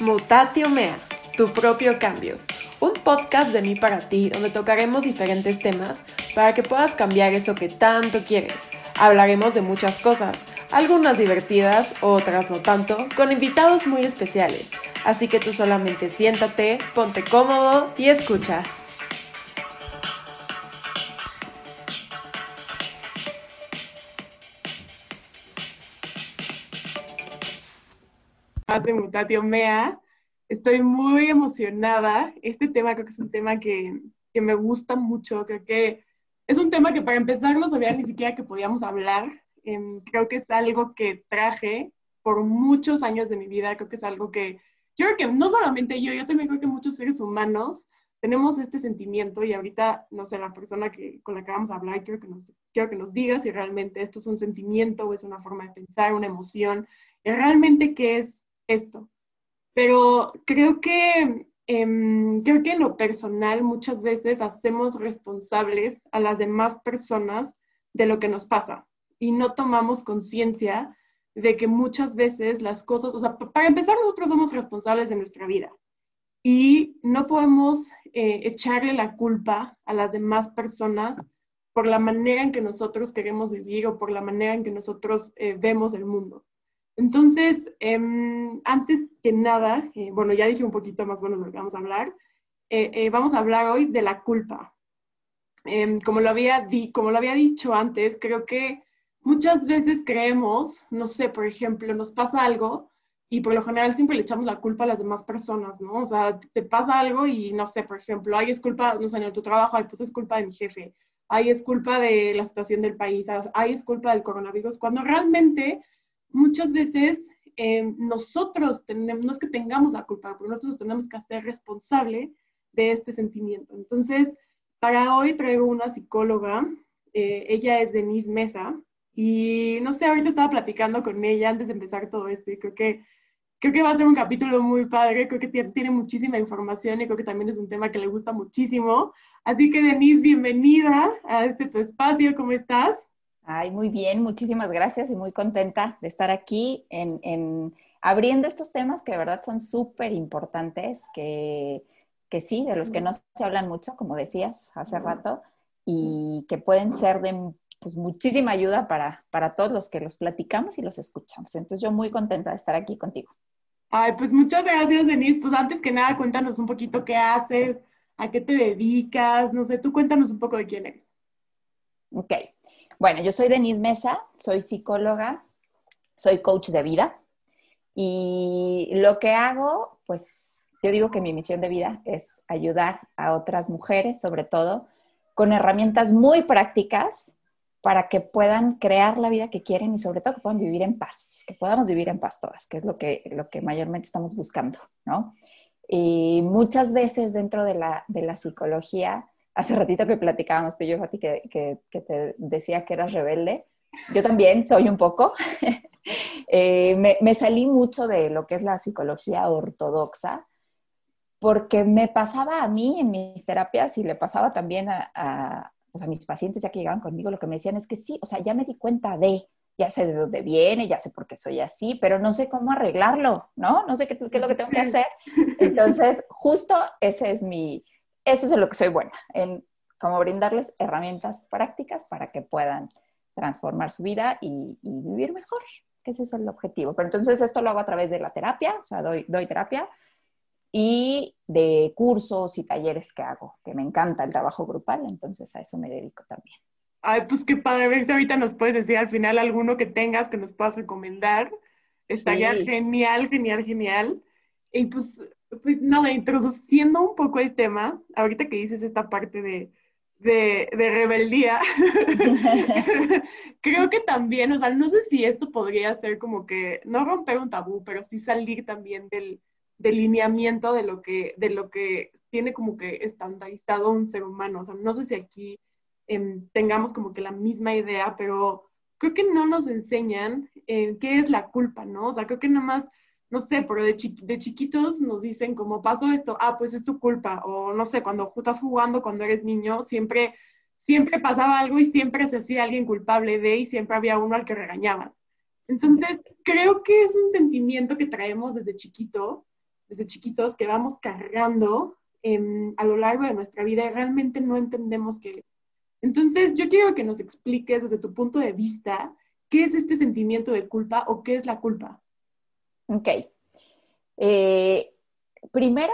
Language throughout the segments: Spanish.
Mutatio Mea, tu propio cambio. Un podcast de mí para ti donde tocaremos diferentes temas para que puedas cambiar eso que tanto quieres. Hablaremos de muchas cosas, algunas divertidas, otras no tanto, con invitados muy especiales. Así que tú solamente siéntate, ponte cómodo y escucha. De Mutatio Mea. Estoy muy emocionada. Este tema creo que es un tema que, que, me gusta mucho. Creo que es un tema que para empezar no sabía ni siquiera que podíamos hablar. Eh, creo que es algo que traje por muchos años de mi vida. Creo que es algo que yo creo que no solamente yo, yo también creo que muchos seres humanos tenemos este sentimiento y ahorita, no sé, la persona que, con la que vamos a hablar, quiero que, nos, quiero que nos diga si realmente esto es un sentimiento o es una forma de pensar, una emoción, y realmente qué es esto. Pero creo que, em, creo que en lo personal muchas veces hacemos responsables a las demás personas de lo que nos pasa y no tomamos conciencia de que muchas veces las cosas, o sea, para empezar nosotros somos responsables de nuestra vida y no podemos eh, echarle la culpa a las demás personas por la manera en que nosotros queremos vivir o por la manera en que nosotros eh, vemos el mundo. Entonces, em, antes que nada, eh, bueno, ya dije un poquito más bueno lo que vamos a hablar. Eh, eh, vamos a hablar hoy de la culpa. Em, como, lo había como lo había dicho antes, creo que muchas veces creemos, no sé, por ejemplo, nos pasa algo y por lo general siempre le echamos la culpa a las demás personas, ¿no? O sea, te pasa algo y no sé, por ejemplo, ay, es culpa, no sé, en tu trabajo, ay, pues es culpa de mi jefe, ay, es culpa de la situación del país, ay, es culpa del coronavirus, cuando realmente muchas veces eh, nosotros tenemos, no es que tengamos la culpa, pero nosotros tenemos que ser responsable de este sentimiento. Entonces, para hoy traigo una psicóloga, eh, ella es Denise Mesa, y no sé, ahorita estaba platicando con ella antes de empezar todo esto y creo que, creo que va a ser un capítulo muy padre, creo que tiene muchísima información y creo que también es un tema que le gusta muchísimo. Así que Denise, bienvenida a este tu espacio, ¿cómo estás? Ay, muy bien, muchísimas gracias y muy contenta de estar aquí en, abriendo estos temas que de verdad son súper importantes, que, que, sí, de los que no se hablan mucho, como decías hace rato, y que pueden ser de pues, muchísima ayuda para, para todos los que los platicamos y los escuchamos. Entonces yo muy contenta de estar aquí contigo. Ay, pues muchas gracias, Denise. Pues antes que nada, cuéntanos un poquito qué haces, a qué te dedicas, no sé, tú cuéntanos un poco de quién eres. Ok. Bueno, yo soy Denise Mesa, soy psicóloga, soy coach de vida y lo que hago, pues yo digo que mi misión de vida es ayudar a otras mujeres, sobre todo, con herramientas muy prácticas para que puedan crear la vida que quieren y sobre todo que puedan vivir en paz, que podamos vivir en paz todas, que es lo que, lo que mayormente estamos buscando, ¿no? Y muchas veces dentro de la, de la psicología hace ratito que platicábamos tú y yo, Fati, que, que, te decía que eras rebelde. Yo también soy un poco. Eh, me, salí mucho de lo que es la psicología ortodoxa, porque me pasaba a mí en mis terapias y le pasaba también a, a, a mis pacientes ya que llegaban conmigo, lo que me decían es que sí, o sea, ya me di cuenta de, ya sé de dónde viene, ya sé por qué soy así, pero no sé cómo arreglarlo, ¿no? No sé qué, qué es lo que tengo que hacer. Entonces, justo ese es mi, eso es en lo que soy buena, en cómo brindarles herramientas prácticas para que puedan transformar su vida y, vivir mejor, que ese es el objetivo. Pero entonces esto lo hago a través de la terapia, o sea, doy, doy terapia y de cursos y talleres que hago, que me encanta el trabajo grupal, entonces a eso me dedico también. Ay, pues qué padre, si ahorita nos puedes decir al final alguno que tengas que nos puedas recomendar. Estaría genial, genial, genial. Y pues pues nada, introduciendo un poco el tema, ahorita que dices esta parte de, de, rebeldía, creo que también, o sea, no sé si esto podría ser como que, no romper un tabú, pero sí salir también del, delineamiento de lo que, de lo que tiene como que estandarizado un ser humano. O sea, no sé si aquí em, tengamos como que la misma idea, pero creo que no nos enseñan eh, qué es la culpa, ¿no? O sea, creo que nada más no sé, pero de, de chiquitos nos dicen como pasó esto, ah, pues es tu culpa, o no sé, cuando estás jugando, cuando eres niño, siempre, siempre pasaba algo y siempre se hacía alguien culpable de y siempre había uno al que regañaban. Entonces, creo que es un sentimiento que traemos desde chiquito desde chiquitos que vamos cargando a lo largo de nuestra vida y realmente no entendemos qué es. Entonces, yo quiero que nos expliques desde tu punto de vista qué es este sentimiento de culpa o qué es la culpa. Ok. Eh, primero,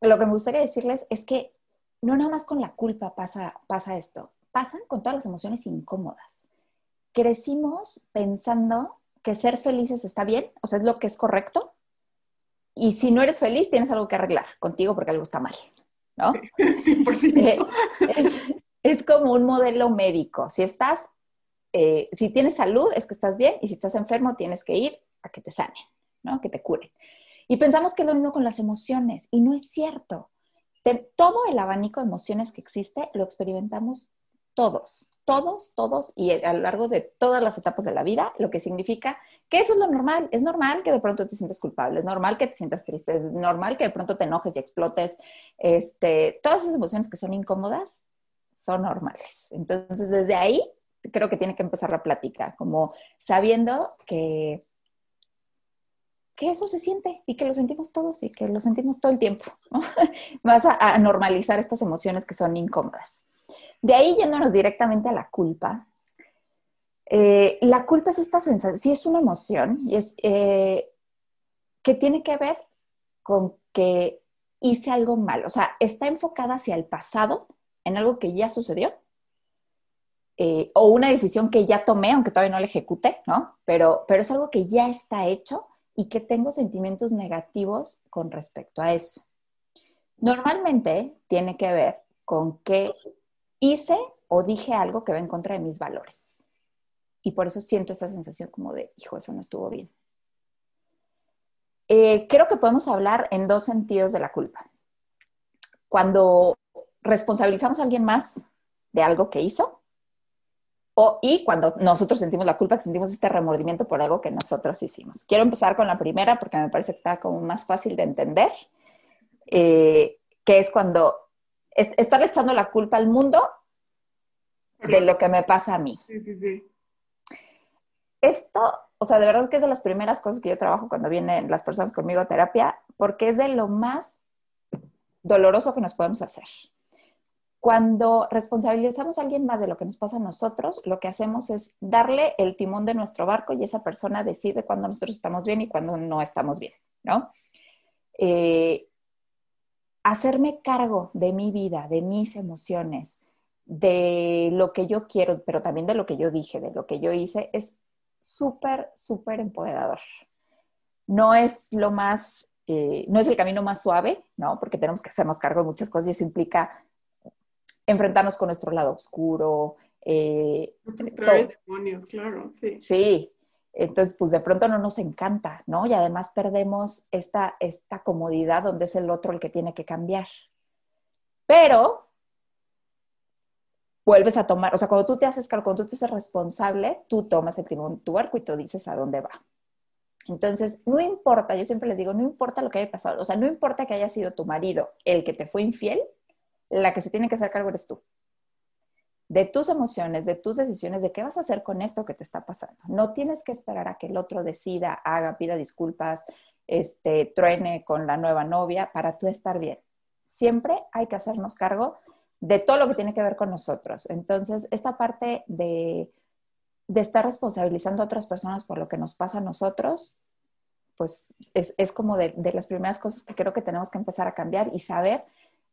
lo que me gustaría decirles es que no nada más con la culpa pasa, pasa esto, pasan con todas las emociones incómodas. Crecimos pensando que ser felices está bien, o sea, es lo que es correcto, y si no eres feliz, tienes algo que arreglar contigo porque algo está mal, ¿no? 100%. Es, es como un modelo médico. Si estás, eh, si tienes salud, es que estás bien, y si estás enfermo, tienes que ir a que te sanen, ¿no? Que te curen. Y pensamos que es lo mismo con las emociones, y no es cierto. todo el abanico de emociones que existe lo experimentamos todos, todos, todos, y a lo largo de todas las etapas de la vida, lo que significa que eso es lo normal. Es normal que de pronto te sientas culpable, es normal que te sientas triste, es normal que de pronto te enojes y explotes. Este, todas esas emociones que son incómodas son normales. Entonces, desde ahí creo que tiene que empezar la plática, como sabiendo que, que eso se siente y que lo sentimos todos y que lo sentimos todo el tiempo. Vas a, normalizar estas emociones que son incómodas. De ahí yéndonos directamente a la culpa. Eh, la culpa es esta sensación, sí es una emoción y es eh, que tiene que ver con que hice algo mal, o sea, está enfocada hacia el pasado en algo que ya sucedió, eh, o una decisión que ya tomé, aunque todavía no la ejecuté, ¿no? Pero, pero es algo que ya está hecho y que tengo sentimientos negativos con respecto a eso. Normalmente tiene que ver con que hice o dije algo que va en contra de mis valores. Y por eso siento esa sensación como de, hijo, eso no estuvo bien. Eh, creo que podemos hablar en dos sentidos de la culpa. Cuando responsabilizamos a alguien más de algo que hizo. O, y cuando nosotros sentimos la culpa, que sentimos este remordimiento por algo que nosotros hicimos. Quiero empezar con la primera porque me parece que está como más fácil de entender, eh, que es cuando es, estar echando la culpa al mundo de lo que me pasa a mí. Sí, sí, sí. Esto, o sea, de verdad que es de las primeras cosas que yo trabajo cuando vienen las personas conmigo a terapia, porque es de lo más doloroso que nos podemos hacer. Cuando responsabilizamos a alguien más de lo que nos pasa a nosotros, lo que hacemos es darle el timón de nuestro barco y esa persona decide cuándo nosotros estamos bien y cuándo no estamos bien, ¿no? Eh, hacerme cargo de mi vida, de mis emociones, de lo que yo quiero, pero también de lo que yo dije, de lo que yo hice, es súper, súper empoderador. No es lo más, eh, no es el camino más suave, ¿no? Porque tenemos que hacernos cargo de muchas cosas y eso implica enfrentarnos con nuestro lado oscuro. Eh, demonios, claro, sí. Sí, entonces pues de pronto no nos encanta, ¿no? Y además perdemos esta, esta comodidad donde es el otro el que tiene que cambiar. Pero vuelves a tomar, o sea, cuando tú te haces cargo, cuando tú te haces responsable, tú tomas el timón de tu barco y tú dices a dónde va. Entonces, no importa, yo siempre les digo, no importa lo que haya pasado, o sea, no importa que haya sido tu marido el que te fue infiel, la que se tiene que hacer cargo eres tú. De tus emociones, de tus decisiones, de qué vas a hacer con esto que te está pasando. No tienes que esperar a que el otro decida, haga, pida disculpas, este, truene con la nueva novia para tú estar bien. Siempre hay que hacernos cargo de todo lo que tiene que ver con nosotros. Entonces, esta parte de, estar responsabilizando a otras personas por lo que nos pasa a nosotros, pues es, como de, de, las primeras cosas que creo que tenemos que empezar a cambiar y saber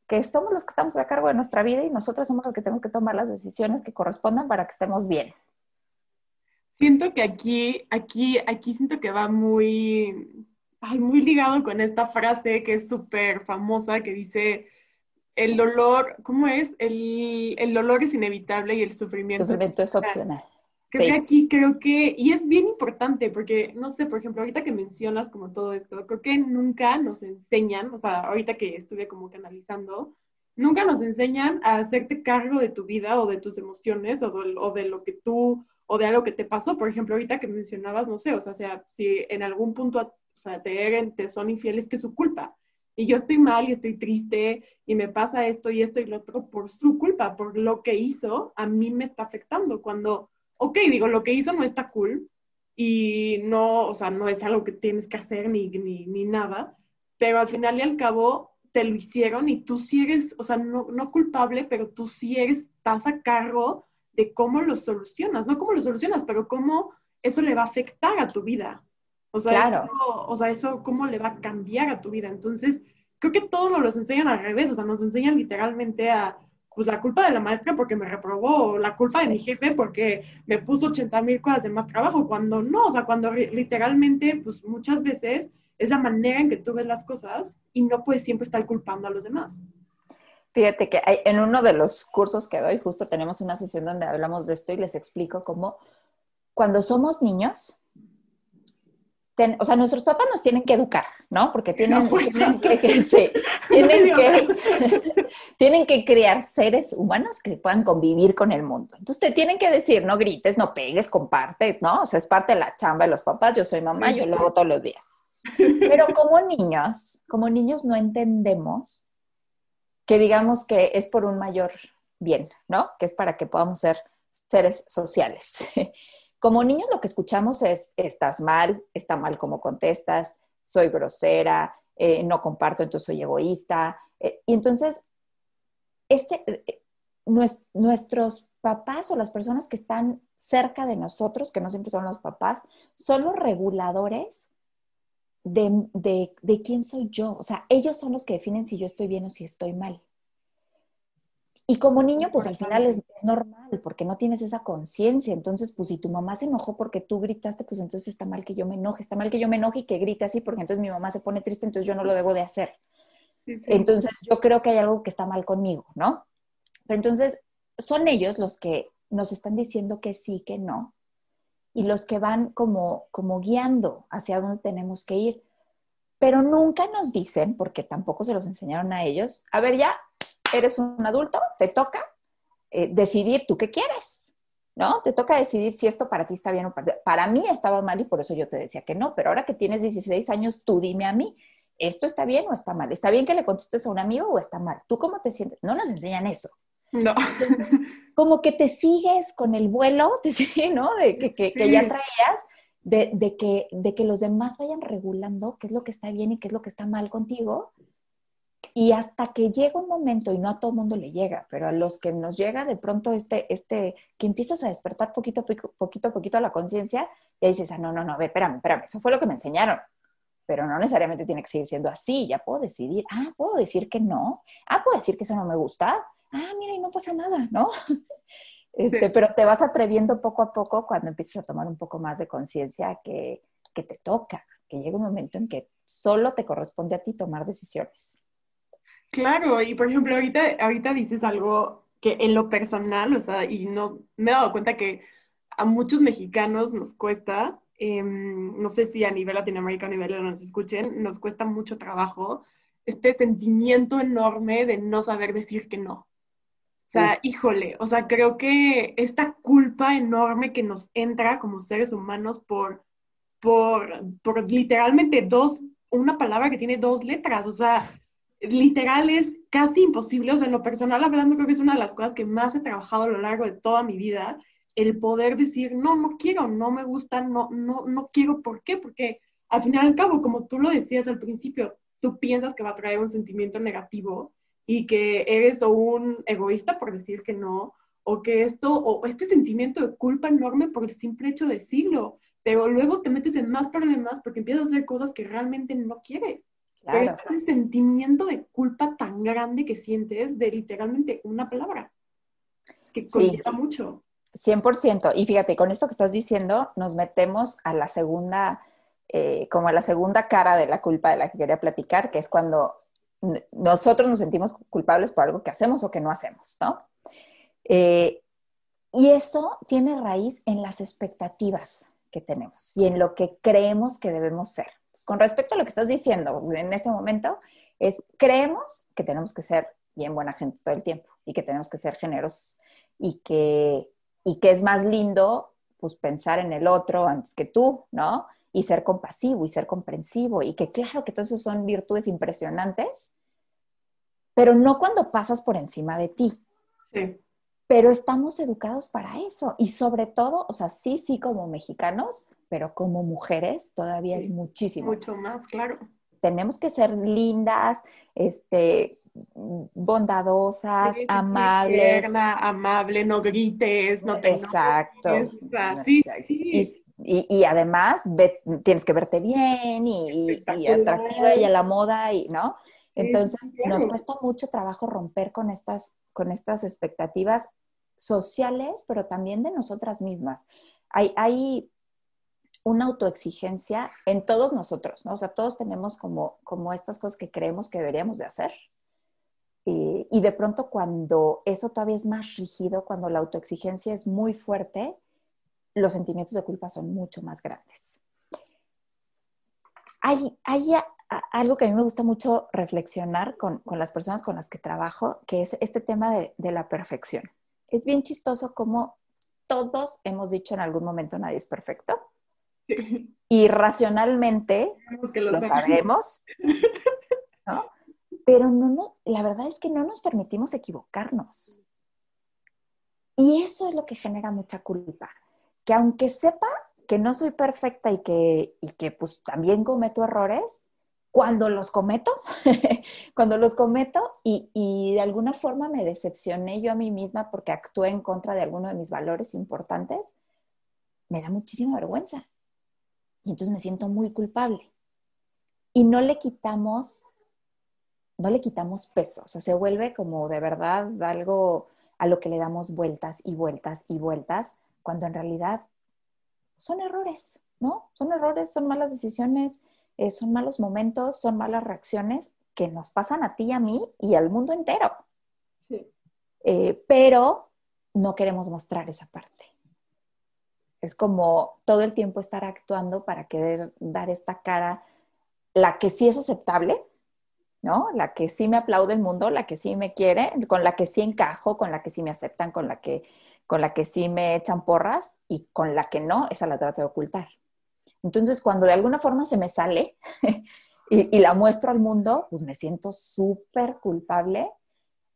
que somos los que estamos a cargo de nuestra vida y nosotros somos los que tenemos que tomar las decisiones que correspondan para que estemos bien. Siento que aquí, aquí, aquí siento que va muy, muy ligado con esta frase que es súper famosa que dice, el dolor, ¿cómo es? El, el dolor es inevitable y el sufrimiento, sufrimiento es opcional. Creo que aquí creo que, y es bien importante porque, no sé, por ejemplo, ahorita que mencionas como todo esto, creo que nunca nos enseñan, o sea, ahorita que estuve como canalizando, nunca nos enseñan a hacerte cargo de tu vida o de tus emociones o de, o de lo que tú, o de algo que te pasó. Por ejemplo, ahorita que mencionabas, no sé, o sea, sea si en algún punto o sea, te, te son infieles, que es su culpa. Y yo estoy mal y estoy triste y me pasa esto y esto y lo otro por su culpa, por lo que hizo, a mí me está afectando. Cuando ok, digo, lo que hizo no está cool y no, o sea, no es algo que tienes que hacer ni, ni, ni nada, pero al final y al cabo te lo hicieron y tú sí eres, o sea, no, no culpable, pero tú sí eres, estás a cargo de cómo lo solucionas, no cómo lo solucionas, pero cómo eso le va a afectar a tu vida. O sea, eso, o sea, eso cómo le va a cambiar a tu vida. Entonces, creo que todos nos los enseñan al revés, o sea, nos enseñan literalmente a, pues la culpa de la maestra porque me reprobó, o la culpa de mi jefe porque me puso 80 mil cosas de más trabajo, cuando no, o sea, cuando literalmente, pues muchas veces es la manera en que tú ves las cosas y no puedes siempre estar culpando a los demás. Fíjate que en uno de los cursos que doy, justo tenemos una sesión donde hablamos de esto y les explico cómo cuando somos niños, o sea, nuestros papás nos tienen que educar, ¿no? Porque tienen, tienen que, tienen, que, tienen que crear seres humanos que puedan convivir con el mundo. Entonces te tienen que decir, no grites, no pegues, comparte, ¿no? O sea, es parte de la chamba de los papás. Yo soy mamá, yo lo hago todos los días. Pero como niños, como niños no entendemos que digamos que es por un mayor bien, ¿no? Que es para que podamos ser seres sociales. Como niños lo que escuchamos es, estás mal, está mal como contestas, soy grosera, eh, no comparto, entonces soy egoísta. Eh, y entonces, este, eh, nuestros papás o las personas que están cerca de nosotros, que no siempre son los papás, son los reguladores de, de quién soy yo. O sea, ellos son los que definen si yo estoy bien o si estoy mal. Y como niño, pues al final es, normal, porque no tienes esa conciencia. Entonces, pues si tu mamá se enojó porque tú gritaste, pues entonces está mal que yo me enoje, está mal que yo me enoje y que grite así, porque entonces mi mamá se pone triste, entonces yo no lo debo de hacer. Entonces, yo creo que hay algo que está mal conmigo, ¿no? Entonces, son ellos los que nos están diciendo que sí, que no, y los que van como, como guiando hacia dónde tenemos que ir. Pero nunca nos dicen, porque tampoco se los enseñaron a ellos, a ver, ya, eres un adulto, te toca eh, decidir tú qué quieres, ¿no? Te toca decidir si esto para ti está bien o para Para mí estaba mal y por eso yo te decía que no, pero ahora que tienes 16 años, tú dime a mí, ¿esto está bien o está mal? ¿Está bien que le contestes a un amigo o está mal? ¿Tú cómo te sientes? No nos enseñan eso. No. Como que te sigues con el vuelo, te sigue, ¿no? De que, que, que ya traías, de, de, que, de que los demás vayan regulando qué es lo que está bien y qué es lo que está mal contigo y hasta que llega un momento, y no a todo mundo le llega, pero a los que nos llega de pronto este, este, que empiezas a despertar poquito, poquito a poquito la conciencia, y dices, ah, no, no, no, a ver, espérame, espérame, eso fue lo que me enseñaron. Pero no necesariamente tiene que seguir siendo así, ya puedo decidir, ah, puedo decir que no, ah, puedo decir que eso no me gusta, ah, mira, y no pasa nada, ¿no? Este, Pero te vas atreviendo poco a poco cuando empiezas a tomar un poco más de conciencia que, que te toca, que llega un momento en que solo te corresponde a ti tomar decisiones. Claro, y por ejemplo, ahorita, ahorita dices algo que en lo personal, o sea, y no me he dado cuenta que a muchos mexicanos nos cuesta, em, no sé si a nivel Latinoamérica, a nivel de nos escuchen, nos cuesta mucho trabajo este sentimiento enorme de no saber decir que no. O sea, híjole, o sea, creo que esta culpa enorme que nos entra como seres humanos por, por, por literalmente dos, una palabra que tiene dos letras, o sea, literal es casi imposible, o sea, en lo personal hablando creo que es una de las cosas que más he trabajado a lo largo de toda mi vida, el poder decir, no, no quiero, no me gusta, no, no, no quiero, ¿por qué? Porque al final al cabo, como tú lo decías al principio, tú piensas que va a traer un sentimiento negativo y que eres o un egoísta por decir que no, o que esto, o este sentimiento de culpa enorme por el simple hecho de decirlo, pero luego te metes en más problemas porque empiezas a hacer cosas que realmente no quieres. Pero ese sentimiento de culpa tan grande que sientes de literalmente una palabra, que conlleva mucho. 100%. Y fíjate, con esto que estás diciendo, nos metemos a la segunda, eh, como a la segunda cara de la culpa de la que quería platicar, que es cuando nosotros nos sentimos culpables por algo que hacemos o que no hacemos, ¿no? Eh, y eso tiene raíz en las expectativas que tenemos y en lo que creemos que debemos ser con respecto a lo que estás diciendo en este momento, es creemos que tenemos que ser bien buena gente todo el tiempo y que tenemos que ser generosos y que, y que es más lindo pues pensar en el otro antes que tú, ¿no? Y ser compasivo y ser comprensivo y que claro que todos esos son virtudes impresionantes, pero no cuando pasas por encima de ti. Sí. Pero estamos educados para eso y sobre todo, o sea, sí, sí como mexicanos, pero como mujeres todavía es muchísimo. Mucho más, claro. tenemos que ser lindas, este, bondadosas, amables. amable, no grites, no te Exacto. Y, además tienes que verte bien y, atractiva y a la moda, y, ¿no? Entonces, nos cuesta mucho trabajo romper con estas, con estas expectativas sociales, pero también de nosotras mismas. Hay, hay una autoexigencia en todos nosotros, ¿no? O sea, todos tenemos como, como estas cosas que creemos que deberíamos de hacer. Y, y de pronto cuando eso todavía es más rígido, cuando la autoexigencia es muy fuerte, los sentimientos de culpa son mucho más grandes. Hay, hay algo que a mí me gusta mucho reflexionar con, con, las personas con las que trabajo, que es este tema de, de la perfección. Es bien chistoso como todos hemos dicho en algún momento nadie es perfecto. Y racionalmente lo, sabemos, pero no, no, la verdad es que no nos permitimos equivocarnos. Y eso es lo que genera mucha culpa. Que aunque sepa que no soy perfecta y que, y que pues también cometo errores, cuando los cometo, cuando los cometo y, y, de alguna forma me decepcioné yo a mí misma porque actué en contra de alguno de mis valores importantes, me da muchísima vergüenza. Y entonces me siento muy culpable. Y no le quitamos, no le quitamos peso, o sea, se vuelve como de verdad algo a lo que le damos vueltas y vueltas y vueltas, cuando en realidad son errores, ¿no? Son errores, son malas decisiones, eh, son malos momentos, son malas reacciones que nos pasan a ti y a mí y al mundo entero. Sí. Eh, pero no queremos mostrar esa parte. Es como todo el tiempo estar actuando para querer dar esta cara, la que sí es aceptable, ¿no? La que sí me aplaude el mundo, la que sí me quiere, con la que sí encajo, con la que sí me aceptan, con la que, con la que sí me echan porras y con la que no, esa la trato de ocultar. Entonces, cuando de alguna forma se me sale y, y la muestro al mundo, pues me siento súper culpable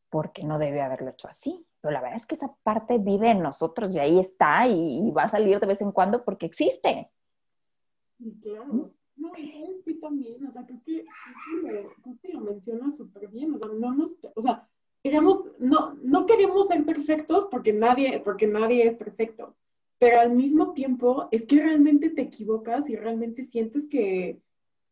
porque no debe haberlo hecho así pero la verdad es que esa parte vive en nosotros y ahí está y, va a salir de vez en cuando porque existe. Sí, claro. No, también, o sea, creo que, creo que lo mencionas súper bien, o sea, no nos, o sea, queremos, no, no queremos ser perfectos porque nadie, porque nadie es perfecto, pero al mismo tiempo es que realmente te equivocas y realmente sientes que,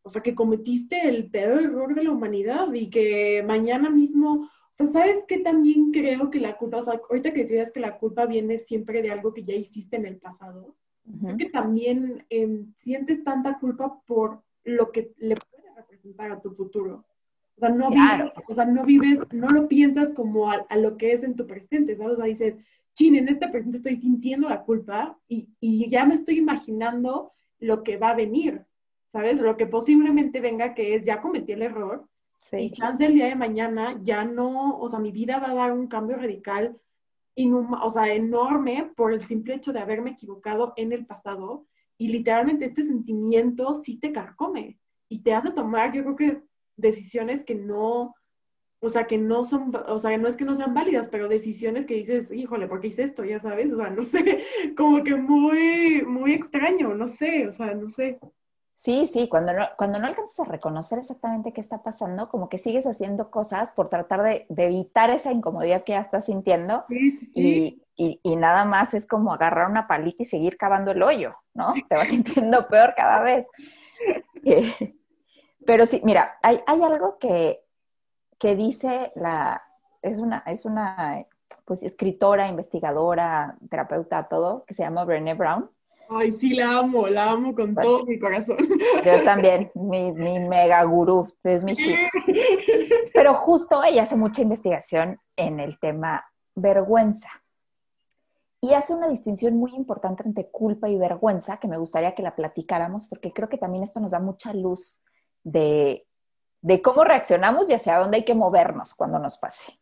o sea, que cometiste el peor error de la humanidad y que mañana mismo ¿sabes qué también creo que la culpa, o sea, ahorita que decías que la culpa viene siempre de algo que ya hiciste en el pasado, creo que también em, sientes tanta culpa por lo que le puede representar a tu futuro. O sea, no, vives, o sea, no vives, no lo piensas como a, lo que es en tu presente, ¿sabes? O sea, dices, chin, en este presente estoy sintiendo la culpa y, y ya me estoy imaginando lo que va a venir, ¿sabes? Lo que posiblemente venga, que es, ya cometí el error, y chance el día de mañana ya no, o sea, mi vida va a dar un cambio radical, o sea, enorme por el simple hecho de haberme equivocado en el pasado. Y literalmente este sentimiento sí te carcome y te hace tomar, yo creo que decisiones que no, o sea, que no son, o sea, no es que no sean válidas, pero decisiones que dices, híjole, ¿por qué hice esto? Ya sabes, o sea, no sé, como que muy, muy extraño, no sé, o sea, no sé. Sí, sí, cuando no, cuando no alcanzas a reconocer exactamente qué está pasando, como que sigues haciendo cosas por tratar de, evitar esa incomodidad que ya estás sintiendo Y, y, nada más es como agarrar una palita y seguir cavando el hoyo, ¿no? Te vas sintiendo peor cada vez. Eh, pero sí, mira, hay, hay algo que, que, dice la, es una, es una pues, escritora, investigadora, terapeuta, todo, que se llama Brené Brown Ay, sí, la amo, la amo con todo mi corazón. Yo también, mi, mi mega gurú, es mi hit. Pero justo ella hace mucha investigación en el tema vergüenza. Y hace una distinción muy importante entre culpa y vergüenza, que me gustaría que la platicáramos, porque creo que también esto nos da mucha luz de, de cómo reaccionamos y hacia dónde hay que movernos cuando nos pase.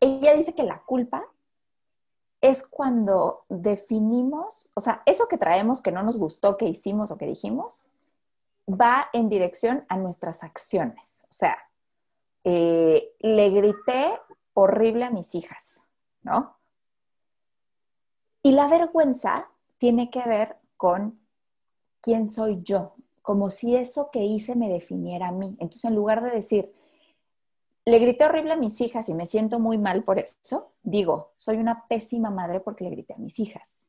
Ella dice que la culpa es cuando definimos, o sea, eso que traemos que no nos gustó, que hicimos o que dijimos, va en dirección a nuestras acciones. O sea, eh, le grité horrible a mis hijas, ¿no? Y la vergüenza tiene que ver con quién soy yo, como si eso que hice me definiera a mí. Entonces, en lugar de decir, le grité horrible a mis hijas y me siento muy mal por eso, digo, soy una pésima madre porque le grité a mis hijas.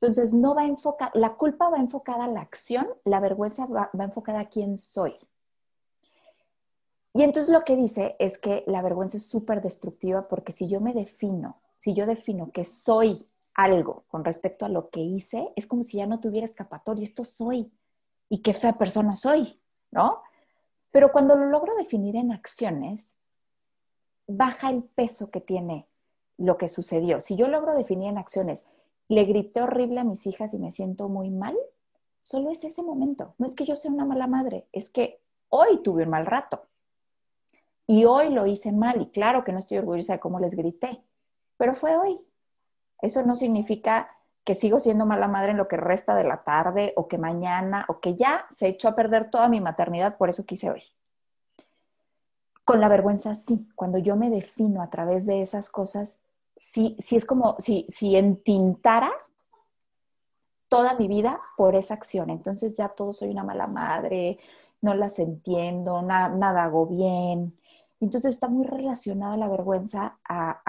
Entonces, no va enfocada, la culpa va enfocada a la acción, la vergüenza va, va enfocada a quién soy. Y entonces lo que dice es que la vergüenza es súper destructiva porque si yo me defino, si yo defino que soy algo con respecto a lo que hice, es como si ya no tuviera escapatoria, esto soy y qué fea persona soy, ¿no? Pero cuando lo logro definir en acciones, baja el peso que tiene lo que sucedió. Si yo logro definir en acciones, le grité horrible a mis hijas y me siento muy mal, solo es ese momento. No es que yo sea una mala madre, es que hoy tuve un mal rato. Y hoy lo hice mal y claro que no estoy orgullosa de cómo les grité, pero fue hoy. Eso no significa que sigo siendo mala madre en lo que resta de la tarde o que mañana o que ya se echó a perder toda mi maternidad, por eso quise hoy. Con la vergüenza sí, cuando yo me defino a través de esas cosas, sí, sí es como si, si entintara toda mi vida por esa acción. Entonces ya todo soy una mala madre, no las entiendo, nada hago bien. Entonces está muy relacionada la vergüenza a,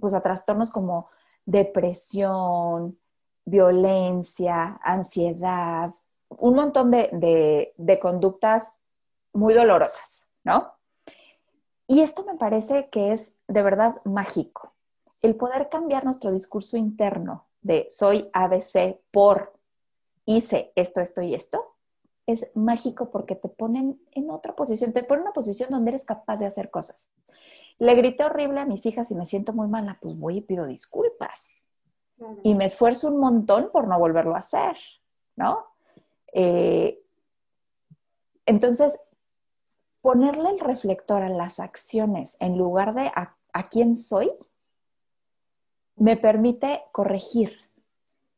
pues a trastornos como depresión, violencia, ansiedad, un montón de, conductas muy dolorosas, ¿no? Y esto me parece que es de verdad mágico. El poder cambiar nuestro discurso interno de soy ABC por hice esto, esto y esto, es mágico porque te ponen en otra posición, te ponen en una posición donde eres capaz de hacer cosas. Le grité horrible a mis hijas y me siento muy mala, pues voy y pido disculpas. Y me esfuerzo un montón por no volverlo a hacer, ¿no? Eh, entonces, ponerle el reflector a las acciones en lugar de a, a quién soy, me permite corregir,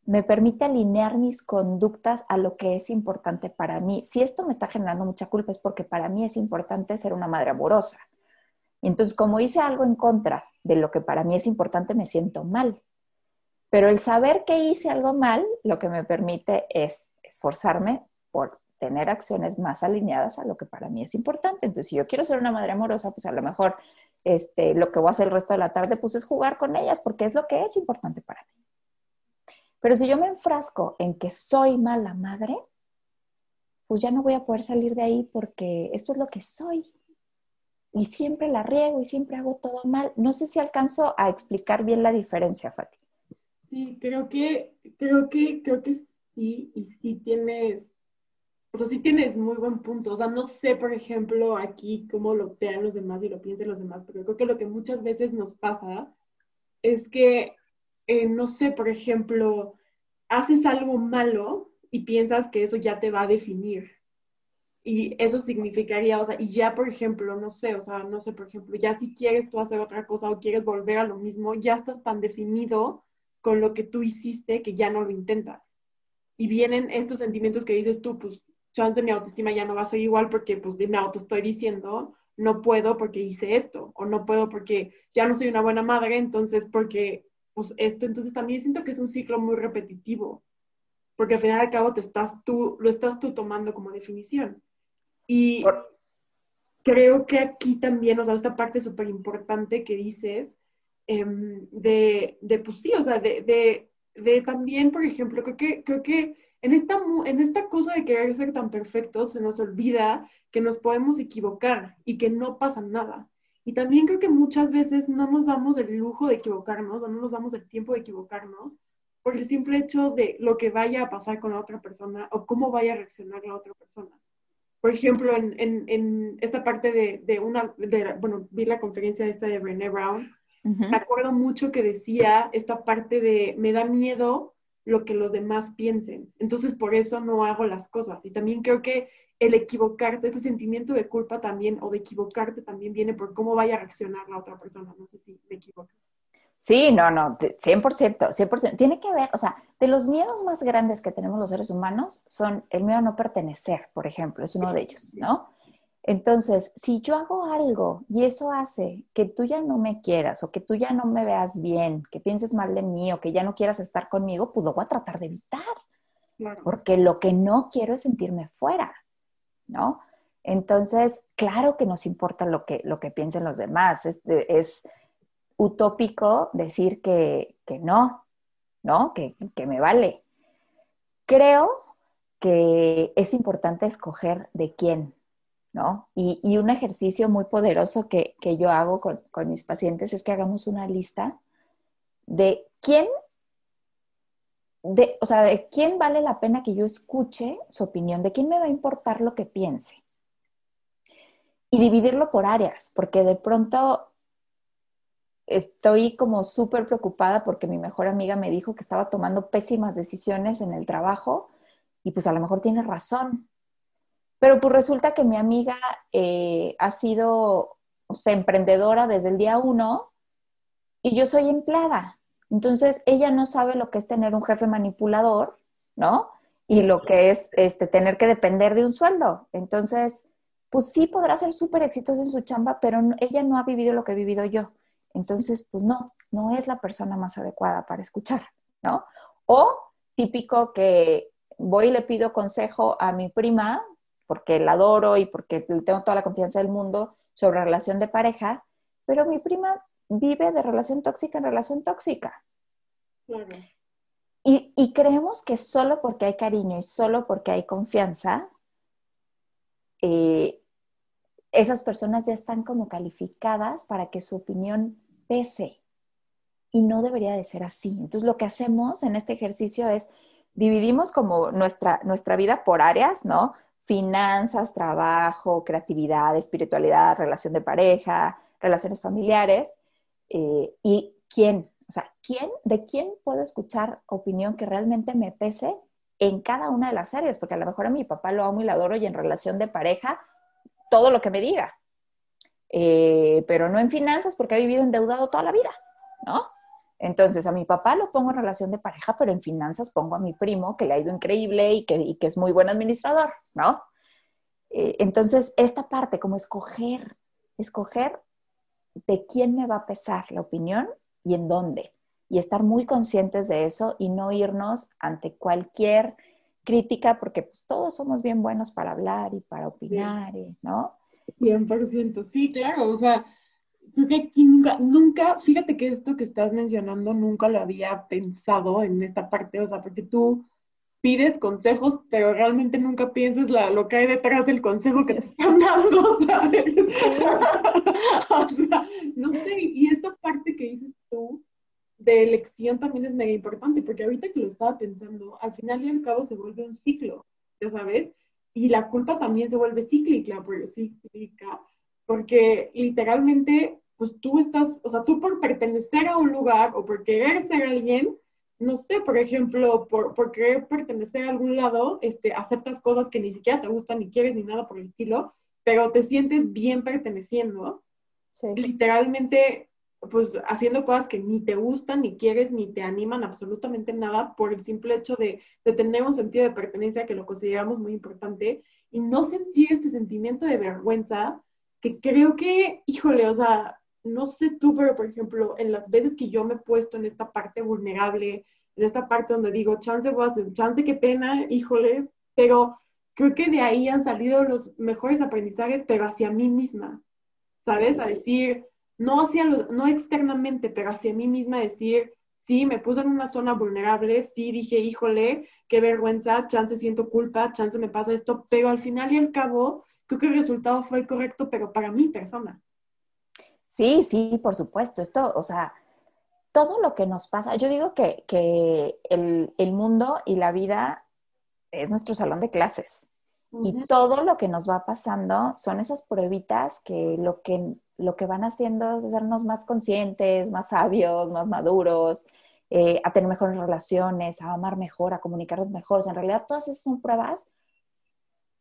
me permite alinear mis conductas a lo que es importante para mí. Si esto me está generando mucha culpa es porque para mí es importante ser una madre amorosa. Entonces, como hice algo en contra de lo que para mí es importante, me siento mal. Pero el saber que hice algo mal, lo que me permite es esforzarme por tener acciones más alineadas a lo que para mí es importante. Entonces, si yo quiero ser una madre amorosa, pues a lo mejor este, lo que voy a hacer el resto de la tarde, pues es jugar con ellas, porque es lo que es importante para mí. Pero si yo me enfrasco en que soy mala madre, pues ya no voy a poder salir de ahí porque esto es lo que soy y siempre la riego y siempre hago todo mal. No sé si alcanzo a explicar bien la diferencia, Fati. Sí, creo que, creo que, creo que sí, y sí tienes, o sea, sí tienes muy buen punto. O sea, no sé, por ejemplo, aquí cómo lo vean los demás y lo piensen los demás, pero creo que lo que muchas veces nos pasa es que, eh, no sé, por ejemplo, haces algo malo y piensas que eso ya te va a definir. Y eso significaría, o sea, y ya, por ejemplo, no sé, o sea, no sé, por ejemplo, ya si quieres tú hacer otra cosa o quieres volver a lo mismo, ya estás tan definido con lo que tú hiciste que ya no lo intentas. Y vienen estos sentimientos que dices tú, pues, chance mi autoestima ya no va a ser igual porque, pues, me auto estoy diciendo, no puedo porque hice esto, o no puedo porque ya no soy una buena madre, entonces, porque, pues, esto, entonces también siento que es un ciclo muy repetitivo, porque al final y al cabo te estás tú, lo estás tú tomando como definición. Y creo que aquí también, o sea, esta parte súper importante que dices, em, de, de, pues sí, o sea, de, de, de, también, por ejemplo, creo que, creo que en esta, en esta cosa de querer ser tan perfectos, se nos olvida que nos podemos equivocar y que no pasa nada. Y también creo que muchas veces no nos damos el lujo de equivocarnos o no nos damos el tiempo de equivocarnos por el simple hecho de lo que vaya a pasar con la otra persona o cómo vaya a reaccionar la otra persona por ejemplo, en, en, en esta parte de, de una, de, bueno, vi la conferencia esta de Brené Brown, me acuerdo mucho que decía esta parte de, me da miedo lo que los demás piensen, entonces por eso no hago las cosas. Y también creo que el equivocarte, ese sentimiento de culpa también, o de equivocarte también viene por cómo vaya a reaccionar la otra persona, no sé si me equivoco. Sí, no, no, 100%, 100%. Tiene que ver, o sea, de los miedos más grandes que tenemos los seres humanos son el miedo a no pertenecer, por ejemplo, es uno de ellos, ¿no? Entonces, si yo hago algo y eso hace que tú ya no me quieras o que tú ya no me veas bien, que pienses mal de mí o que ya no quieras estar conmigo, pues lo voy a tratar de evitar. Porque lo que no quiero es sentirme fuera, ¿no? Entonces, claro que nos importa lo que, lo que piensen los demás. Es, es utópico decir que, no, ¿no? Que, que me vale. Creo que es importante escoger de quién, ¿no? Y, un ejercicio muy poderoso que, yo hago con, mis pacientes es que hagamos una lista de quién, de, o sea, de quién vale la pena que yo escuche su opinión, de quién me va a importar lo que piense. Y dividirlo por áreas, porque de pronto estoy como súper preocupada porque mi mejor amiga me dijo que estaba tomando pésimas decisiones en el trabajo y pues a lo mejor tiene razón. Pero pues resulta que mi amiga eh, ha sido emprendedora desde el día uno y yo soy empleada. Entonces ella no sabe lo que es tener un jefe manipulador, ¿no? Y lo que es este, tener que depender de un sueldo. Entonces, pues sí podrá ser súper exitosa en su chamba, pero ella no ha vivido lo que he vivido yo. Entonces, pues no, no es la persona más adecuada para escuchar, ¿no? O típico que voy y le pido consejo a mi prima, porque la adoro y porque tengo toda la confianza del mundo sobre relación de pareja, pero mi prima vive de relación tóxica en relación tóxica. Y, creemos que solo porque hay cariño y solo porque hay confianza, eh, esas personas ya están como calificadas para que su opinión pese. Y no debería de ser así. Entonces lo que hacemos en este ejercicio es dividimos como nuestra, nuestra vida por áreas, ¿no? Finanzas, trabajo, creatividad, espiritualidad, relación de pareja, relaciones familiares. Eh, y quién, o sea, quién, de quién puedo escuchar opinión que realmente me pese en cada una de las áreas, porque a lo mejor a mi papá lo amo y lo adoro y en relación de pareja, todo lo que me diga. Eh, pero no en finanzas porque ha vivido endeudado toda la vida, ¿no? Entonces, a mi papá lo pongo en relación de pareja, pero en finanzas pongo a mi primo, que le ha ido increíble y que, es muy buen administrador, ¿no? Eh, entonces, esta parte, como escoger, escoger de quién me va a pesar la opinión y en dónde. Y estar muy conscientes de eso y no irnos ante cualquier crítica, porque pues todos somos bien buenos para hablar y para opinar, ¿no? 100%, sí, claro, o sea, creo que aquí nunca, nunca, fíjate que esto que estás mencionando nunca lo había pensado en esta parte, o sea, porque tú pides consejos, pero realmente nunca piensas lo que hay detrás del consejo que te están dando, ¿sabes? o sea, no sé, y esta parte que dices tú de elección también es mega importante, porque ahorita que lo estaba pensando, al final y al cabo se vuelve un ciclo, ya sabes, y la culpa también se vuelve cíclica, cíclica, porque literalmente pues tú estás, o sea, tú por pertenecer a un lugar o por querer ser alguien, no sé, por ejemplo, por, por querer pertenecer a algún lado, este, aceptas cosas que ni siquiera te gustan, ni quieres, ni nada por el estilo, pero te sientes bien perteneciendo. Sí. Literalmente, pues haciendo cosas que ni te gustan, ni quieres, ni te animan absolutamente nada por el simple hecho de, de tener un sentido de pertenencia que lo consideramos muy importante y no sentir este sentimiento de vergüenza que creo que, híjole, o sea, no sé tú, pero por ejemplo, en las veces que yo me he puesto en esta parte vulnerable, en esta parte donde digo, chance voy a hacer, chance qué pena, híjole, pero creo que de ahí han salido los mejores aprendizajes, pero hacia mí misma, ¿sabes? A decir, no hacia los, no externamente, pero hacia mí misma decir, sí, me puse en una zona vulnerable, sí dije, híjole, qué vergüenza, chance siento culpa, chance me pasa esto, pero al final y al cabo, creo que el resultado fue el correcto, pero para mi persona. Sí, sí, por supuesto. Esto, o sea, todo lo que nos pasa, yo digo que, el, mundo y la vida es nuestro salón de clases. Y todo lo que nos va pasando son esas pruebitas que lo que, lo que van haciendo es hacernos más conscientes, más sabios, más maduros, eh, a tener mejores relaciones, a amar mejor, a comunicarnos mejor. en realidad todas esas son pruebas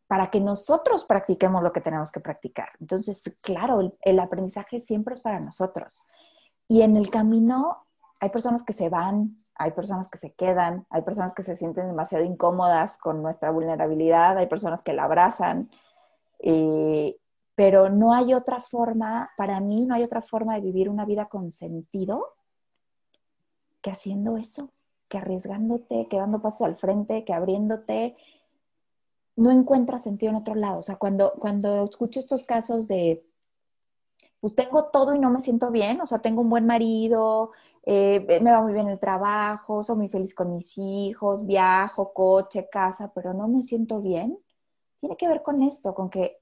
para que nosotros practiquemos lo que tenemos que practicar. Entonces, claro, el, aprendizaje siempre es para nosotros. Y en el camino hay personas que se van, hay personas que se quedan, hay personas que se sienten demasiado incómodas con nuestra vulnerabilidad, hay personas que la abrazan, eh, pero no hay otra forma, para mí no hay otra forma de vivir una vida con sentido que haciendo eso. que arriesgándote, que dando pasos al frente, que abriéndote, no encuentras sentido en otro lado. O sea, cuando, cuando escucho estos casos de, pues tengo todo y no me siento bien, o sea, tengo un buen marido, eh, me va muy bien el trabajo, soy muy feliz con mis hijos, viajo, coche, casa, pero no me siento bien, tiene que ver con esto, con que,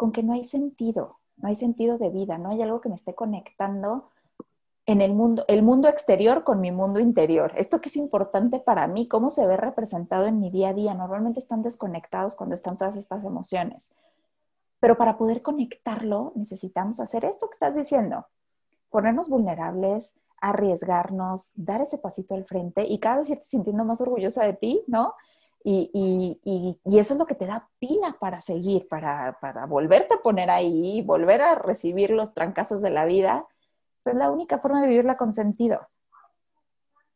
con que no hay sentido, no hay sentido de vida, no hay algo que me esté conectando en el mundo, el mundo exterior con mi mundo interior. Esto que es importante para mí, cómo se ve representado en mi día a día. Normalmente están desconectados cuando están todas estas emociones. Pero para poder conectarlo necesitamos hacer esto que estás diciendo, ponernos vulnerables, arriesgarnos, dar ese pasito al frente y cada vez irte sintiendo más orgullosa de ti, ¿no? Y, eso es lo que te da pila para seguir, para, para volverte a poner ahí, volver a recibir los trancazos de la vida pero es la única forma de vivirla con sentido.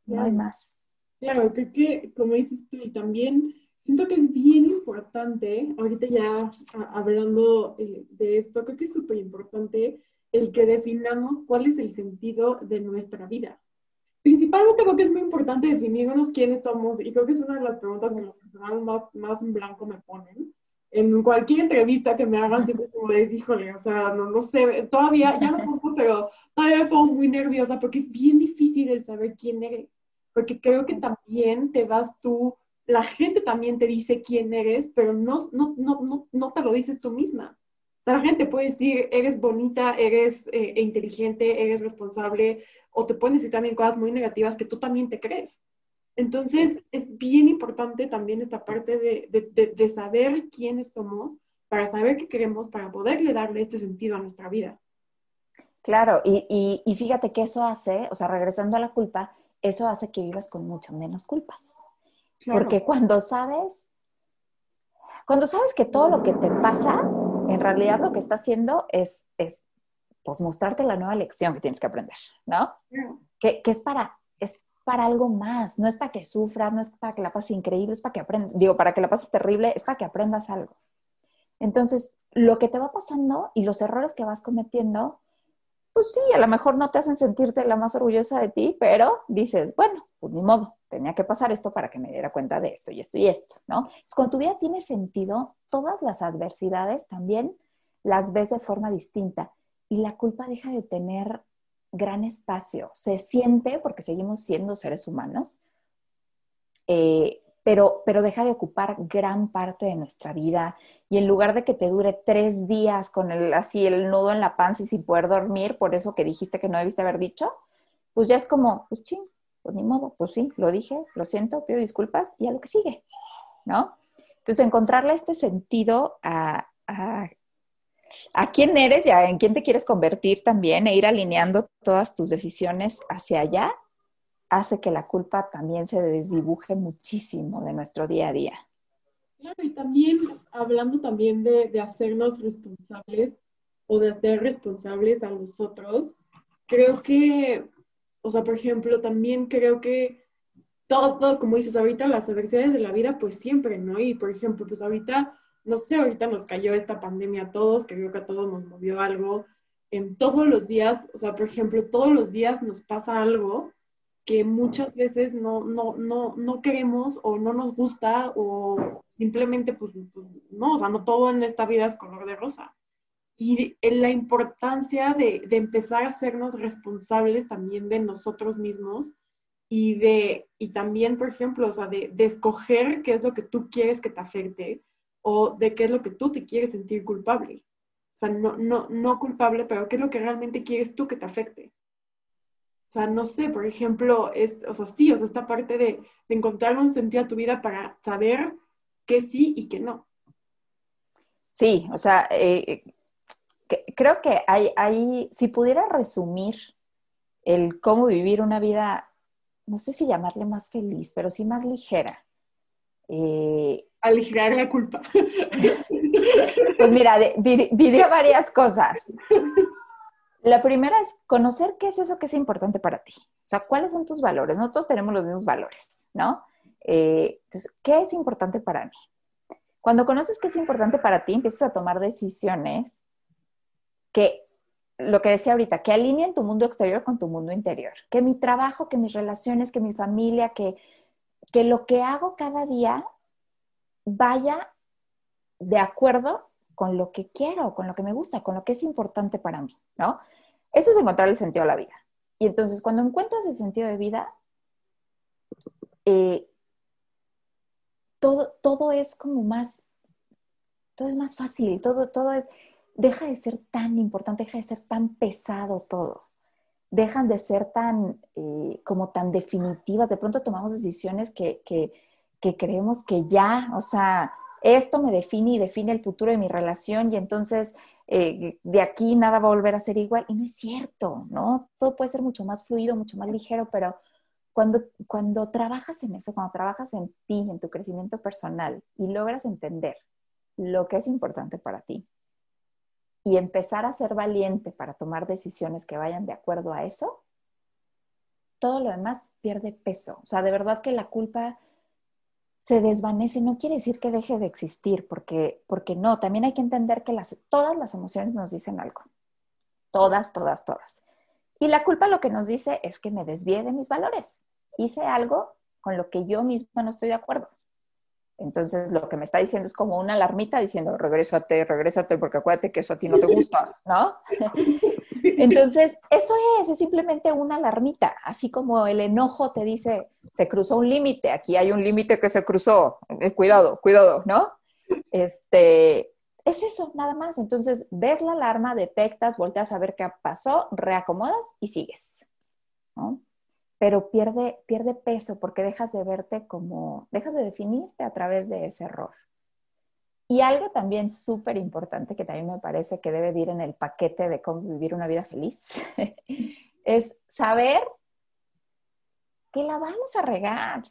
No hay más. Claro, creo que, como dices tú, y también siento que es bien importante, ahorita ya hablando eh, de esto, creo que es súper importante el que definamos cuál es el sentido de nuestra vida. Principalmente creo que es muy importante definirnos quiénes somos y creo que es una de las preguntas que lo personal más, más en blanco me ponen en cualquier entrevista que me hagan siempre es como de, híjole, o sea, no, no sé, todavía, ya no pongo, pero todavía me pongo muy nerviosa porque es bien difícil el saber quién eres, porque creo que también te vas tú, la gente también te dice quién eres, pero no, no, no, no, no te lo dices tú misma. Sea, la gente puede decir, eres bonita, eres eh, inteligente, eres responsable, o te pueden decir también cosas muy negativas que tú también te crees. Entonces, es bien importante también esta parte de, saber quiénes somos, para saber qué queremos, para poderle darle este sentido a nuestra vida. Claro, y, fíjate que eso hace, o sea, regresando a la culpa, eso hace que vivas con mucho menos culpas. Porque cuando sabes, cuando sabes que todo lo que te pasa, en realidad lo que está haciendo es, es pues, mostrarte la nueva lección que tienes que aprender, ¿no? Que, que, es para para algo más, no es para que sufras, no es para que la pases increíble, es para que aprendas, digo, para que la pases terrible, es para que aprendas algo. Entonces, lo que te va pasando y los errores que vas cometiendo, pues sí, a lo mejor no te hacen sentirte la más orgullosa de ti, pero dices, bueno, pues ni modo, tenía que pasar esto para que me diera cuenta de esto y esto y esto, ¿no? Entonces, cuando tu vida tiene sentido, todas las adversidades también las ves de forma distinta y la culpa deja de tener gran espacio. Se siente, porque seguimos siendo seres humanos, eh, pero, pero deja de ocupar gran parte de nuestra vida. Y en lugar de que te dure tres días con el, así el nudo en la panza y sin poder dormir, por eso que dijiste que no debiste haber dicho, pues ya es como, pues ching, pues ni modo, pues sí, lo dije, lo siento, pido disculpas y a lo que sigue, ¿no? Entonces, encontrarle este sentido a, a a quién eres y en quién te quieres convertir también e ir alineando todas tus decisiones hacia allá hace que la culpa también se desdibuje muchísimo de nuestro día a día. Claro, y también hablando también de, de hacernos responsables o de hacer responsables a los otros, creo que, o sea, por ejemplo, también creo que todo, como dices ahorita, las adversidades de la vida, pues siempre, ¿no? Y por ejemplo, pues ahorita no sé, ahorita nos cayó esta pandemia a todos, creo que a todos nos movió algo. En todos los días, o sea, por ejemplo, todos los días nos pasa algo que muchas veces no, no, no, no queremos o no nos gusta o simplemente, pues, pues, no, o sea, no todo en esta vida es color de rosa. Y la importancia de, de empezar a hacernos responsables también de nosotros mismos y de, y también, por ejemplo, o sea, de, de escoger qué es lo que tú quieres que te afecte o de qué es lo que tú te quieres sentir culpable. O sea, no, no, no culpable, pero qué es lo que realmente quieres tú que te afecte. O sea, no sé, por ejemplo, es, o sea, sí, o sea, esta parte de, encontrar un sentido a tu vida para saber qué sí y qué no. Sí, o sea, eh, creo que hay, hay, si pudiera resumir el cómo vivir una vida, no sé si llamarle más feliz, pero sí más ligera, eh, aligerar la culpa. Pues mira, diría varias cosas. La primera es conocer qué es eso que es importante para ti. O sea, cuáles son tus valores. Nosotros tenemos los mismos valores, ¿no? Eh, entonces, ¿qué es importante para mí? Cuando conoces qué es importante para ti, empiezas a tomar decisiones que lo que decía ahorita, que alineen tu mundo exterior con tu mundo interior. Que mi trabajo, que mis relaciones, que mi familia, que, que lo que hago cada día vaya de acuerdo con lo que quiero, con lo que me gusta, con lo que es importante para mí, ¿no? Eso es encontrar el sentido de la vida. Y entonces, cuando encuentras el sentido de vida, eh, todo, todo es como más, todo es más fácil, todo, todo es, deja de ser tan importante, deja de ser tan pesado todo. Dejan de ser tan, eh, como tan definitivas. De pronto tomamos decisiones que, que, que creemos que ya, o sea, esto me define y define el futuro de mi relación y entonces eh, de aquí nada va a volver a ser igual. Y no es cierto, ¿no? Todo puede ser mucho más fluido, mucho más ligero, pero cuando, cuando trabajas en eso, cuando trabajas en ti, en tu crecimiento personal y logras entender lo que es importante para ti y empezar a ser valiente para tomar decisiones que vayan de acuerdo a eso, todo lo demás pierde peso. O sea, de verdad que la culpa se desvanece, no quiere decir que deje de existir, porque, porque no, también hay que entender que las, todas las emociones nos dicen algo. Todas, todas, todas. Y la culpa lo que nos dice es que me desvié de mis valores. Hice algo con lo que yo misma no estoy de acuerdo. Entonces, lo que me está diciendo es como una alarmita diciendo, regrésate, regrésate, porque acuérdate que eso a ti no te gusta, ¿no? Entonces, eso es, es simplemente una alarmita, así como el enojo te dice, se cruzó un límite, aquí hay un límite que se cruzó, eh, cuidado, cuidado, ¿no? Este, es eso, nada más. Entonces, ves la alarma, detectas, volteas a ver qué pasó, reacomodas y sigues, ¿no? Pero pierde, pierde peso porque dejas de verte como, dejas de definirte a través de ese error. Y algo también súper importante que también me parece que debe ir en el paquete de cómo vivir una vida feliz es saber que la vamos a regar,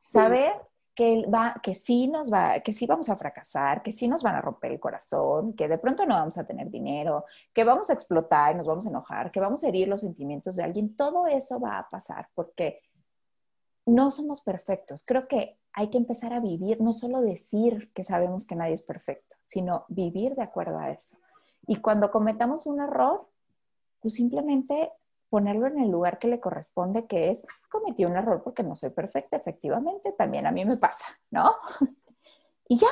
saber que, va, que, sí nos va, que sí vamos a fracasar, que sí nos van a romper el corazón, que de pronto no vamos a tener dinero, que vamos a explotar y nos vamos a enojar, que vamos a herir los sentimientos de alguien. Todo eso va a pasar porque no somos perfectos. Creo que hay que empezar a vivir, no solo decir que sabemos que nadie es perfecto, sino vivir de acuerdo a eso. Y cuando cometamos un error, pues simplemente ponerlo en el lugar que le corresponde, que es, cometí un error porque no soy perfecta, efectivamente, también a mí me pasa, ¿no? y ya,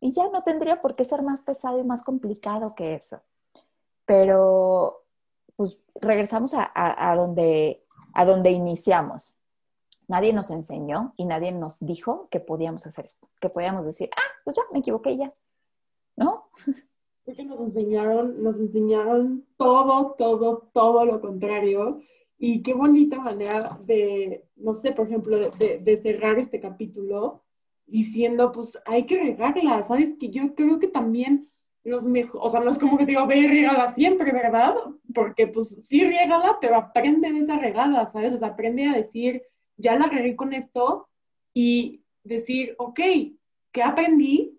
y ya no tendría por qué ser más pesado y más complicado que eso. Pero, pues, regresamos a, a donde, a donde iniciamos. Nadie nos enseñó y nadie nos dijo que podíamos hacer esto, que podíamos decir, ah, pues ya, me equivoqué ya, ¿no? Porque nos enseñaron, nos enseñaron todo, todo, todo lo contrario. Y qué bonita manera de, no sé, por ejemplo, de, de cerrar este capítulo diciendo, pues hay que regarla, ¿sabes? Que yo creo que también los mejores, o sea, no es como que digo, ve y regala siempre, ¿verdad? Porque pues sí, regala, pero aprende de esa regada, ¿sabes? O sea, aprende a decir, ya la regué con esto y decir, ok, ¿qué aprendí?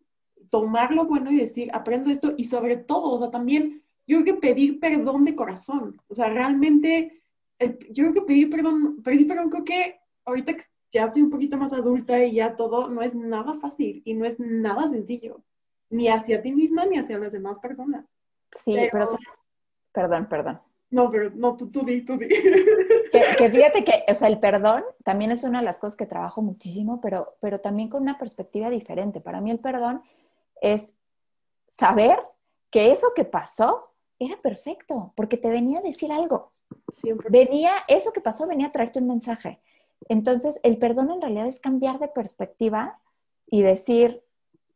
Tomar lo bueno y decir, aprendo esto y sobre todo, o sea, también yo creo que pedir perdón de corazón, o sea, realmente, yo creo que pedir perdón, pedir perdón creo que ahorita que ya soy un poquito más adulta y ya todo no es nada fácil y no es nada sencillo, ni hacia ti misma ni hacia las demás personas. Sí, pero, perdón, perdón. No, pero no, tú, tú di, tú di. Que, fíjate que, o sea, el perdón también es una de las cosas que trabajo muchísimo, pero, pero también con una perspectiva diferente. Para mí el perdón es saber que eso que pasó era perfecto, porque te venía a decir algo. Siempre. Venía, eso que pasó venía a traerte un mensaje. Entonces, el perdón en realidad es cambiar de perspectiva y decir,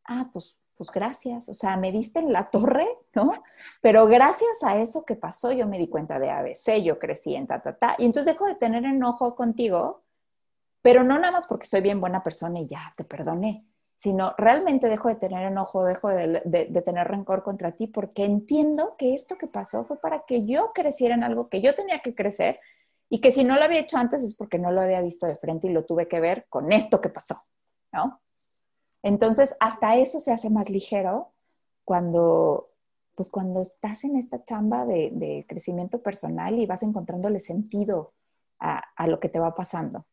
ah, pues pues gracias, o sea, me diste en la torre, ¿no? Pero gracias a eso que pasó, yo me di cuenta de ABC, yo crecí en ta, ta, ta, y entonces dejo de tener enojo contigo, pero no nada más porque soy bien buena persona y ya te perdoné, sino realmente dejo de tener enojo, dejo de, de, tener rencor contra ti, porque entiendo que esto que pasó fue para que yo creciera en algo que yo tenía que crecer y que si no lo había hecho antes es porque no lo había visto de frente y lo tuve que ver con esto que pasó, ¿no? Entonces, hasta eso se hace más ligero cuando, pues cuando estás en esta chamba de, crecimiento personal y vas encontrándole sentido a, lo que te va pasando.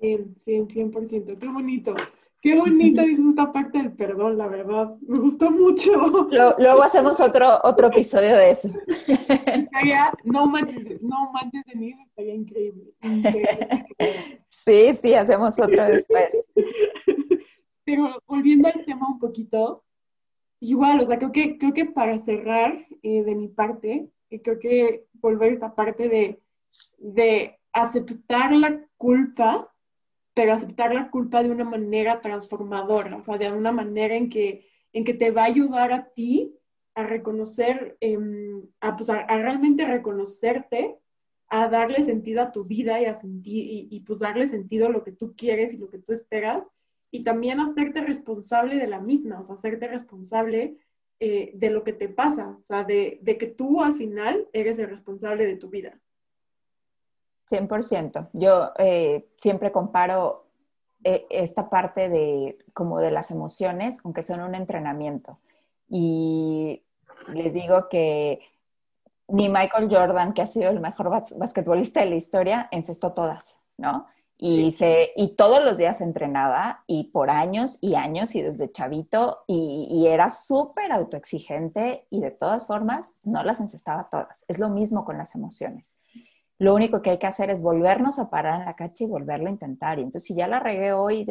100, 100, 100%. Qué bonito. Qué bonita dices esta parte del perdón, la verdad. Me gustó mucho. luego hacemos otro, otro episodio de eso. no manches, no manches de mí, estaría increíble. Sí, sí, hacemos otro después. Pero volviendo al tema un poquito, igual, o sea, creo que, creo que para cerrar eh, de mi parte, eh, creo que volver a esta parte de, de aceptar la culpa pero aceptar la culpa de una manera transformadora, o sea, de una manera en que, en que te va a ayudar a ti a reconocer, em, a, pues, a, realmente reconocerte, a darle sentido a tu vida y, a sentir, y, pues darle sentido a lo que tú quieres y lo que tú esperas, y también hacerte responsable de la misma, o sea, hacerte responsable eh, de lo que te pasa, o sea, de, de que tú al final eres el responsable de tu vida. 100%. Yo eh, siempre comparo eh, esta parte de como de las emociones, aunque son un entrenamiento. Y les digo que ni Michael Jordan, que ha sido el mejor basquetbolista de la historia, encestó todas, ¿no? Y, se, y todos los días entrenaba y por años y años y desde chavito y, y era súper autoexigente y de todas formas no las encestaba todas. Es lo mismo con las emociones lo único que hay que hacer es volvernos a parar en la cacha y volverlo a intentar. Y entonces, si ya la regué hoy,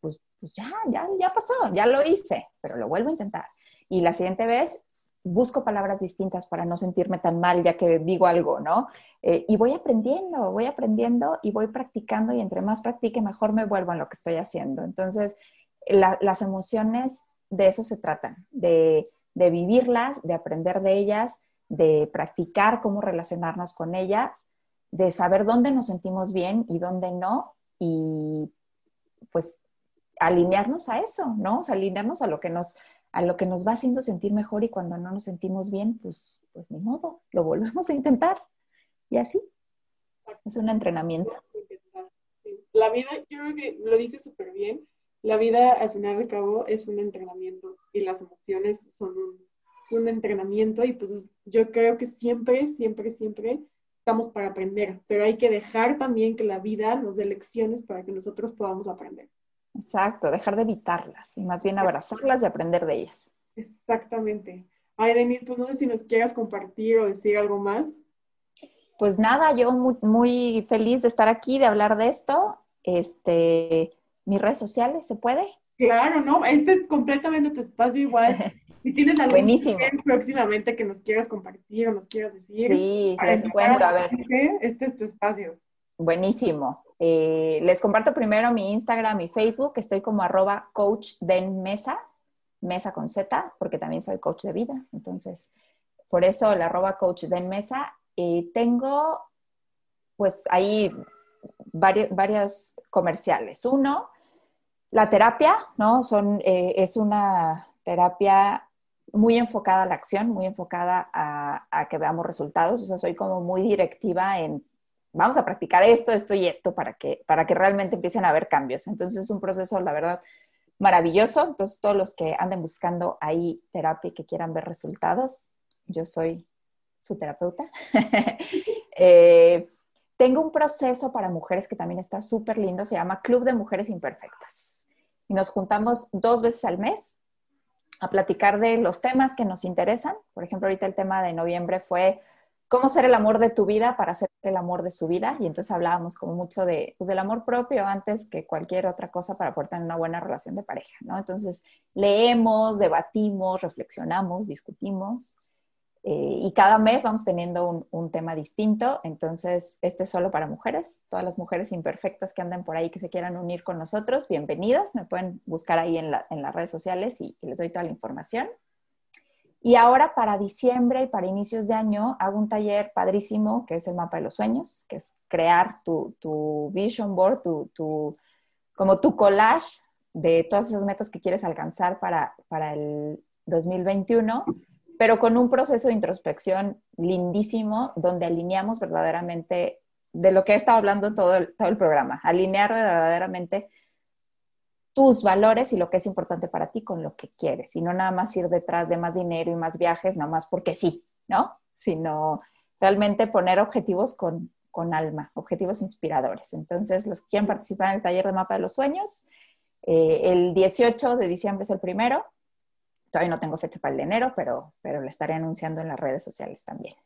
pues, pues ya, ya, ya pasó, ya lo hice, pero lo vuelvo a intentar. Y la siguiente vez busco palabras distintas para no sentirme tan mal ya que digo algo, ¿no? Eh, y voy aprendiendo, voy aprendiendo y voy practicando y entre más practique, mejor me vuelvo en lo que estoy haciendo. Entonces, las emociones de eso se tratan, de, de vivirlas, de aprender de ellas, de practicar cómo relacionarnos con ellas de saber dónde nos sentimos bien y dónde no, y pues alinearnos a eso, ¿no? O sea, alinearnos a lo que nos, a lo que nos va haciendo sentir mejor y cuando no nos sentimos bien, pues, pues ni modo, lo volvemos a intentar. Y así, es un entrenamiento. La vida, yo creo que lo dice súper bien, la vida al final de cabo es un entrenamiento y las emociones son un, son un entrenamiento y pues yo creo que siempre, siempre, siempre estamos para aprender, pero hay que dejar también que la vida nos dé lecciones para que nosotros podamos aprender. Exacto, dejar de evitarlas y más bien abrazarlas y aprender de ellas. Exactamente. Ay, Denise, pues no sé si nos quieras compartir o decir algo más. Pues nada, yo muy, muy feliz de estar aquí, de hablar de esto. Este, mis redes sociales, ¿se puede? Claro, no, este es completamente tu espacio igual. Si tienes algo próximamente que nos quieras compartir o nos quieras decir. Sí, les cuento, a ver. Este es tu espacio. Buenísimo. Eh, les comparto primero mi Instagram y Facebook, estoy como arroba coach den mesa, mesa con Z, porque también soy coach de vida. Entonces, por eso el arroba coach den mesa. Eh, tengo, pues ahí varios, varios comerciales. Uno, la terapia, ¿no? Son, eh, es una terapia muy enfocada a la acción, muy enfocada a, que veamos resultados. O sea, soy como muy directiva en, vamos a practicar esto, esto y esto para que, para que realmente empiecen a haber cambios. Entonces es un proceso, la verdad, maravilloso. Entonces todos los que anden buscando ahí terapia y que quieran ver resultados, yo soy su terapeuta. Eh, tengo un proceso para mujeres que también está súper lindo, se llama Club de Mujeres Imperfectas. Y nos juntamos dos veces al mes a platicar de los temas que nos interesan. Por ejemplo, ahorita el tema de noviembre fue cómo ser el amor de tu vida para ser el amor de su vida. Y entonces hablábamos como mucho de, pues, del amor propio antes que cualquier otra cosa para poder una buena relación de pareja, ¿no? Entonces leemos, debatimos, reflexionamos, discutimos eh, y cada mes vamos teniendo un, tema distinto. Entonces, este es solo para mujeres. Todas las mujeres imperfectas que anden por ahí que se quieran unir con nosotros, bienvenidas. Me pueden buscar ahí en, las redes sociales y, les doy toda la información. Y ahora para diciembre y para inicios de año hago un taller padrísimo que es el mapa de los sueños, que es crear tu, vision board, tu, como tu collage de todas esas metas que quieres alcanzar para, para el 2021 pero con un proceso de introspección lindísimo donde alineamos verdaderamente de lo que he estado hablando todo el, todo el programa, alinear verdaderamente tus valores y lo que es importante para ti con lo que quieres, y no nada más ir detrás de más dinero y más viajes, nada más porque sí, ¿no? Sino realmente poner objetivos con, con alma, objetivos inspiradores. Entonces, los que quieren participar en el taller de mapa de los sueños, Eh, el 18 de diciembre es el primero. Todavía no tengo fecha para el de enero, pero, pero lo estaré anunciando en las redes sociales también.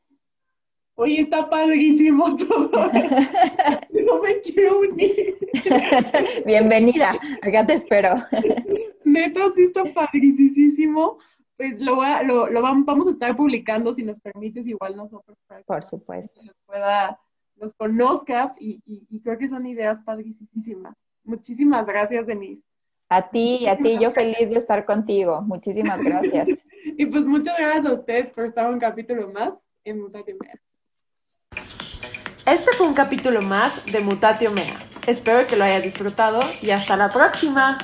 Oye, está padrísimo todo. no me quiero unir. Bienvenida, acá te espero. Neta, sí está padrísimo. Pues lo, lo, vamos a estar publicando, si nos permites, igual nosotros. Por supuesto. Que pueda, los conozca y, y, creo que son ideas padrísimas. Muchísimas gracias, Denise. A ti, a ti, yo feliz de estar contigo. Muchísimas gracias. y pues muchas gracias a ustedes por estar un capítulo más en Mutatio Mea. Este fue un capítulo más de Mutatio Mea. Espero que lo hayas disfrutado y hasta la próxima.